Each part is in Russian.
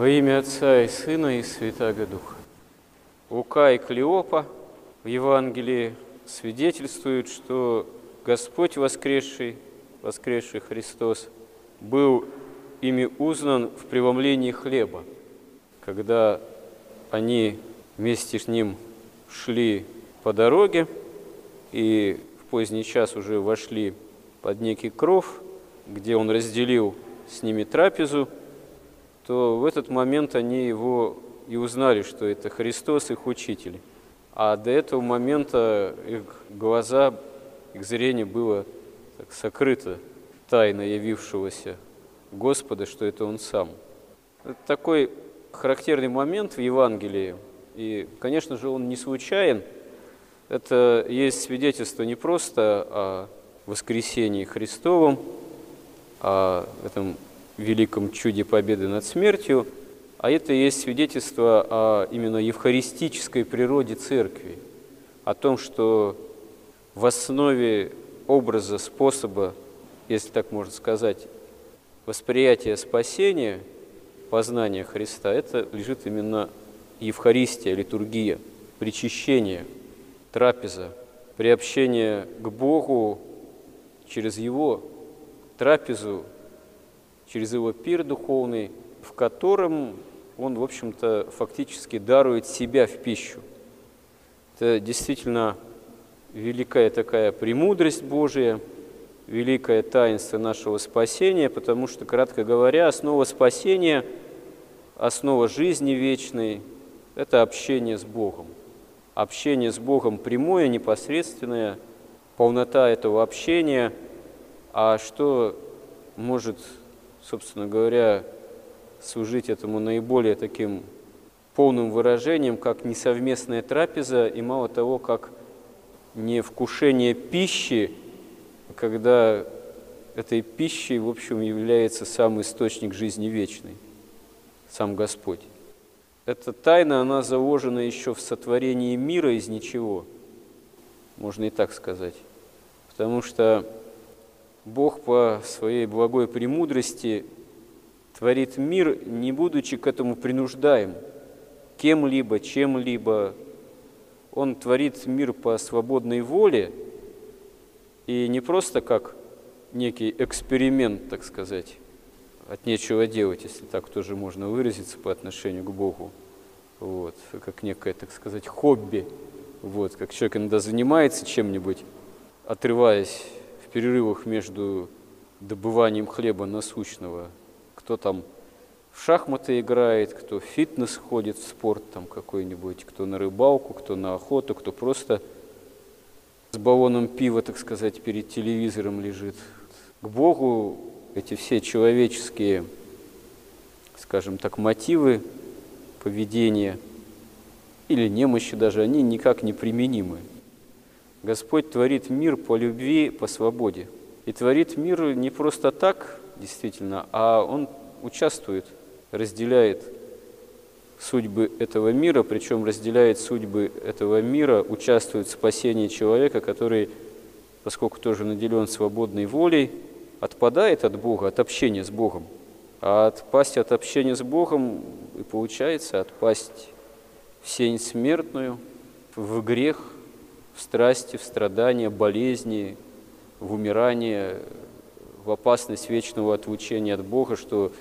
Во имя Отца и Сына и Святаго Духа. Лука и Клеопа в Евангелии свидетельствуют, что Господь воскресший, воскресший Христос, был ими узнан в преломлении хлеба, когда они вместе с ним шли по дороге и в поздний час уже вошли под некий кров, где он разделил с ними трапезу, то в этот момент они его и узнали, что это Христос, их учитель. А до этого момента их глаза, их зрение было так сокрыто тайно явившегося Господа, что это Он Сам. Это такой характерный момент в Евангелии, и, конечно же, он не случайен. Это есть свидетельство не просто о воскресении Христовом, о этом великом чуде победы над смертью, а это есть свидетельство о именно евхаристической природе Церкви, о том, что в основе образа, способа, если так можно сказать, восприятия спасения, познания Христа, это лежит именно Евхаристия, литургия, причащение, трапеза, приобщение к Богу через Его трапезу, через Его пир духовный, в котором Он, в общем-то, фактически дарует себя в пищу. Это действительно великая такая премудрость Божия, великое таинство нашего спасения, потому что, кратко говоря, основа спасения, основа жизни вечной – это общение с Богом. Общение с Богом прямое, непосредственное, полнота этого общения. А что может, собственно говоря, служить этому наиболее таким полным выражением, как несовместная трапеза, и мало того, как не вкушение пищи, когда этой пищей, в общем, является сам источник жизни вечной, сам Господь. Эта тайна, она заложена еще в сотворении мира из ничего, можно и так сказать. Потому что Бог по своей благой премудрости творит мир, не будучи к этому принуждаем кем-либо, чем-либо. Он творит мир по свободной воле, и не просто как некий эксперимент, так сказать, от нечего делать, если так тоже можно выразиться по отношению к Богу. Вот, как некое, так сказать, хобби. Вот, как человек иногда занимается чем-нибудь, отрываясь перерывах между добыванием хлеба насущного. Кто там в шахматы играет, кто в фитнес ходит, в спорт там какой-нибудь, кто на рыбалку, кто на охоту, кто просто с баллоном пива, так сказать, перед телевизором лежит. К Богу эти все человеческие, скажем так, мотивы поведения или немощи даже, они никак не применимы. Господь творит мир по любви, по свободе. И творит мир не просто так, действительно, а Он участвует, разделяет судьбы этого мира, причем разделяет судьбы этого мира, участвует в спасении человека, который, поскольку тоже наделен свободной волей, отпадает от Бога, от общения с Богом. А отпасть от общения с Богом и получается отпасть в сень смертную, в грех, в страсти, в страдания, болезни, в умирание, в опасность вечного отлучения от Бога, что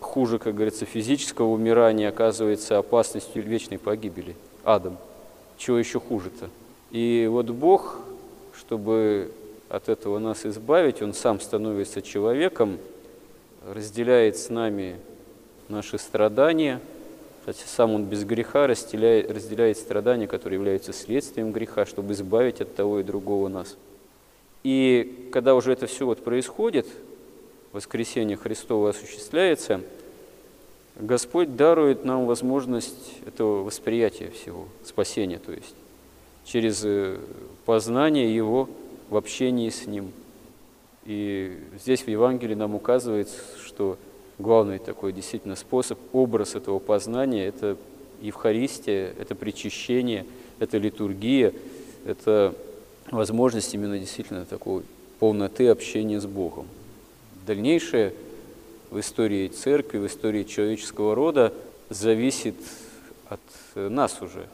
хуже, как говорится, физического умирания оказывается опасностью вечной погибели, адом. Чего еще хуже-то? И вот Бог, чтобы от этого нас избавить, Он сам становится человеком, разделяет с нами наши страдания, кстати, сам Он без греха разделяет, разделяет страдания, которые являются следствием греха, чтобы избавить от того и другого нас. И когда уже это все вот происходит, воскресение Христово осуществляется, Господь дарует нам возможность этого восприятия всего, спасения, то есть, через э, познание Его в общении с Ним. И здесь в Евангелии нам указывается, что главный такой действительно способ, образ этого познания – это Евхаристия, это причащение, это литургия, это возможность именно действительно такой полноты общения с Богом. Дальнейшее в истории церкви, в истории человеческого рода зависит от нас уже.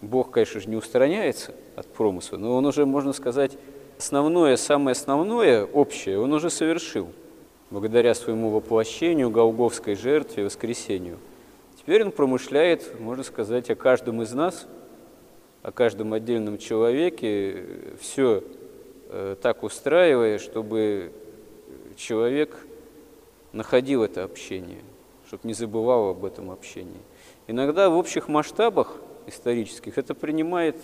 Бог, конечно же, не устраняется от промысла, но он уже, можно сказать, основное, самое основное, общее, он уже совершил благодаря своему воплощению, голговской жертве, воскресению. Теперь он промышляет, можно сказать, о каждом из нас, о каждом отдельном человеке, все э, так устраивая, чтобы человек находил это общение, чтобы не забывал об этом общении. Иногда в общих масштабах исторических это принимает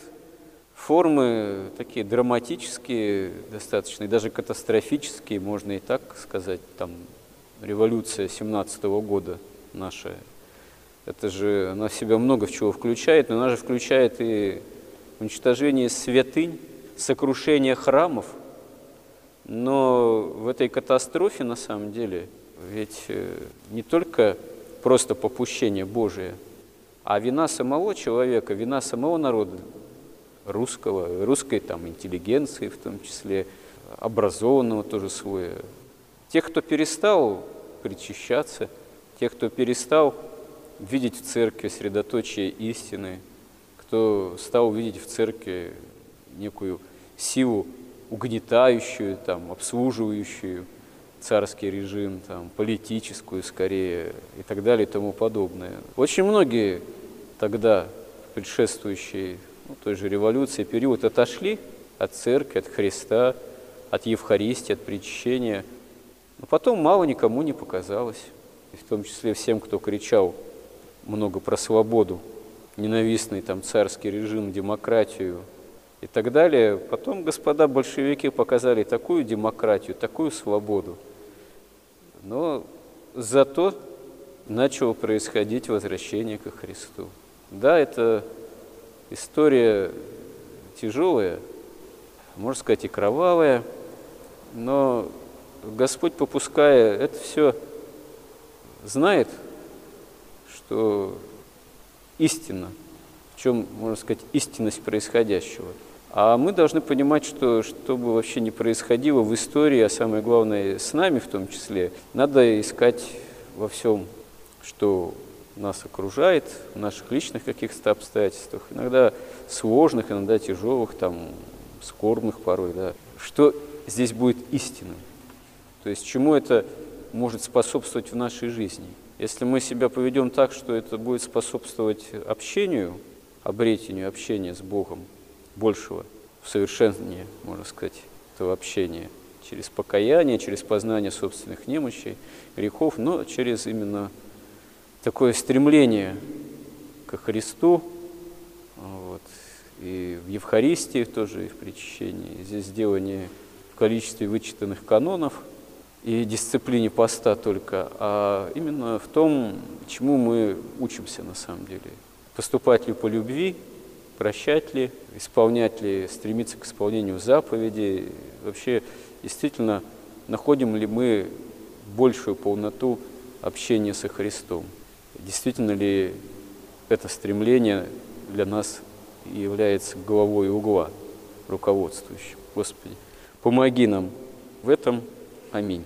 формы такие драматические достаточно, и даже катастрофические, можно и так сказать, там революция 17 -го года наша, это же, она в себя много в чего включает, но она же включает и уничтожение святынь, сокрушение храмов, но в этой катастрофе на самом деле ведь э, не только просто попущение Божие, а вина самого человека, вина самого народа, русского, русской там интеллигенции в том числе, образованного тоже свое. Тех, кто перестал причащаться, тех, кто перестал видеть в церкви средоточие истины, кто стал видеть в церкви некую силу угнетающую, там, обслуживающую царский режим, там, политическую скорее и так далее и тому подобное. Очень многие тогда предшествующие ну, той же революции период отошли от церкви, от Христа, от Евхаристии, от причащения. Но потом мало никому не показалось, в том числе всем, кто кричал много про свободу, ненавистный там царский режим, демократию и так далее. Потом господа большевики показали такую демократию, такую свободу. Но зато начало происходить возвращение ко Христу. Да, это история тяжелая, можно сказать, и кровавая, но Господь, попуская это все, знает, что истина, в чем, можно сказать, истинность происходящего. А мы должны понимать, что что бы вообще ни происходило в истории, а самое главное с нами в том числе, надо искать во всем, что нас окружает, в наших личных каких-то обстоятельствах, иногда сложных, иногда тяжелых, там, скорбных порой, да, что здесь будет истинным. То есть чему это может способствовать в нашей жизни. Если мы себя поведем так, что это будет способствовать общению, обретению общения с Богом, большего, в совершенстве, можно сказать, этого общения, через покаяние, через познание собственных немощей, грехов, но через именно такое стремление ко Христу, вот, и в Евхаристии тоже, и в причащении. Здесь сделание в количестве вычитанных канонов и дисциплине поста только, а именно в том, чему мы учимся на самом деле. Поступать ли по любви, прощать ли, исполнять ли, стремиться к исполнению заповедей, вообще действительно находим ли мы большую полноту общения со Христом. Действительно ли это стремление для нас является головой угла руководствующим. Господи, помоги нам в этом. Аминь.